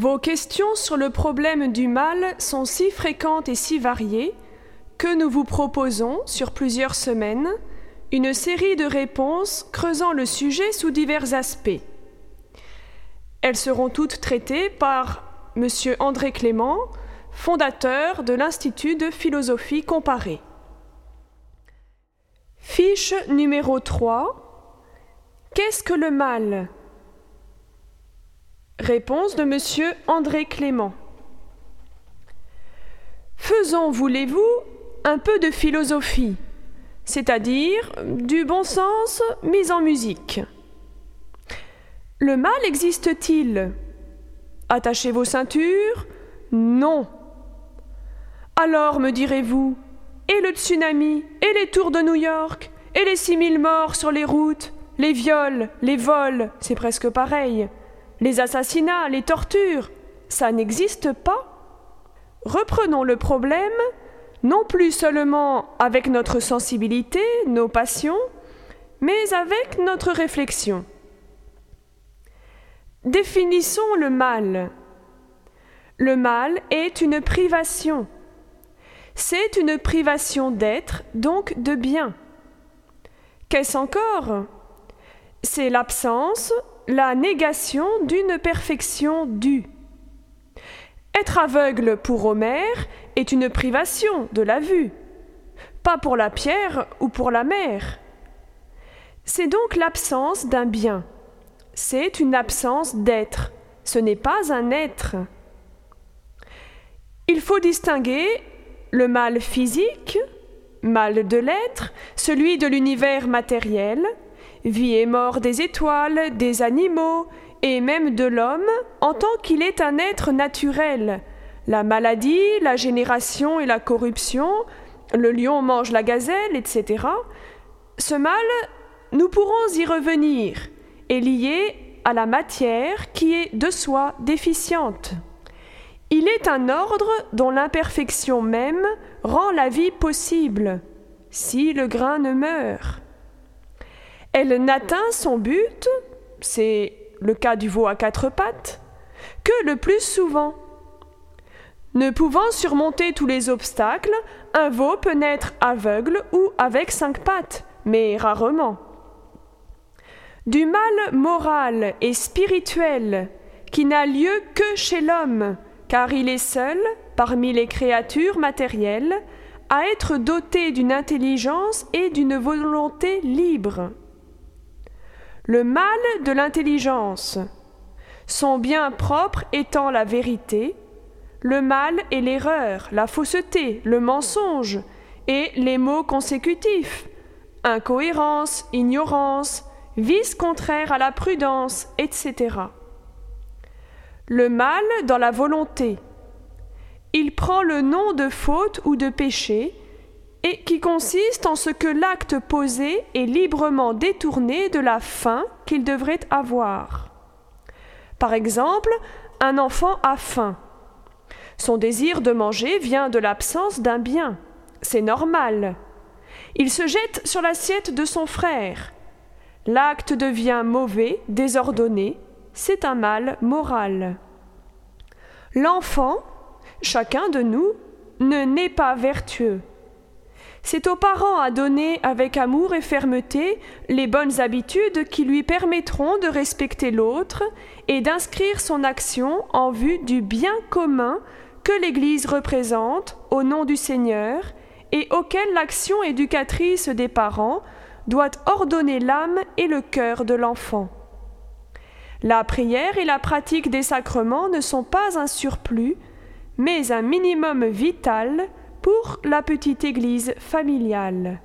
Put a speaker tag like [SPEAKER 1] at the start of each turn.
[SPEAKER 1] Vos questions sur le problème du mal sont si fréquentes et si variées que nous vous proposons, sur plusieurs semaines, une série de réponses creusant le sujet sous divers aspects. Elles seront toutes traitées par M. André Clément, fondateur de l'Institut de philosophie comparée. Fiche numéro 3. Qu'est-ce que le mal? Réponse de M. André Clément. Faisons, voulez-vous, un peu de philosophie, c'est-à-dire du bon sens mis en musique. Le mal existe-t-il? Attachez vos ceintures? Non. Alors, me direz-vous, et le tsunami, et les tours de New York, et les six mille morts sur les routes, les viols, les vols, c'est presque pareil, les assassinats, les tortures, ça n'existe pas Reprenons le problème non plus seulement avec notre sensibilité, nos passions, mais avec notre réflexion. Définissons le mal. Le mal est une privation. C'est une privation d'être, donc de bien. Qu'est-ce encore? C'est l'absence, la négation d'une perfection due. Être aveugle pour Homère est une privation de la vue, pas pour la pierre ou pour la mer. C'est donc l'absence d'un bien. C'est une absence d'être. Ce n'est pas un être. Il faut distinguer le mal physique, mal de l'être, celui de l'univers matériel, vie et mort des étoiles, des animaux, et même de l'homme en tant qu'il est un être naturel. La maladie, la génération et la corruption, le lion mange la gazelle, etc. Ce mal, nous pourrons y revenir, est lié à la matière qui est de soi déficiente. Il est un ordre dont l'imperfection même rend la vie possible, si le grain ne meurt. Elle n'atteint son but, c'est le cas du veau à quatre pattes, que le plus souvent. Ne pouvant surmonter tous les obstacles, un veau peut naître aveugle ou avec cinq pattes, mais rarement. Du mal moral et spirituel qui n'a lieu que chez l'homme, car il est seul, parmi les créatures matérielles, à être doté d'une intelligence et d'une volonté libre le mal de l'intelligence, son bien propre étant la vérité, le mal et l'erreur, la fausseté, le mensonge, et les mots consécutifs, incohérence, ignorance, vice contraire à la prudence, etc. Le mal dans la volonté. Il prend le nom de faute ou de péché et qui consiste en ce que l'acte posé est librement détourné de la fin qu'il devrait avoir. Par exemple, un enfant a faim. Son désir de manger vient de l'absence d'un bien. C'est normal. Il se jette sur l'assiette de son frère. L'acte devient mauvais, désordonné, c'est un mal moral. L'enfant, chacun de nous, ne naît pas vertueux. C'est aux parents à donner avec amour et fermeté les bonnes habitudes qui lui permettront de respecter l'autre et d'inscrire son action en vue du bien commun que l'Église représente au nom du Seigneur et auquel l'action éducatrice des parents doit ordonner l'âme et le cœur de l'enfant. La prière et la pratique des sacrements ne sont pas un surplus, mais un minimum vital pour la petite église familiale.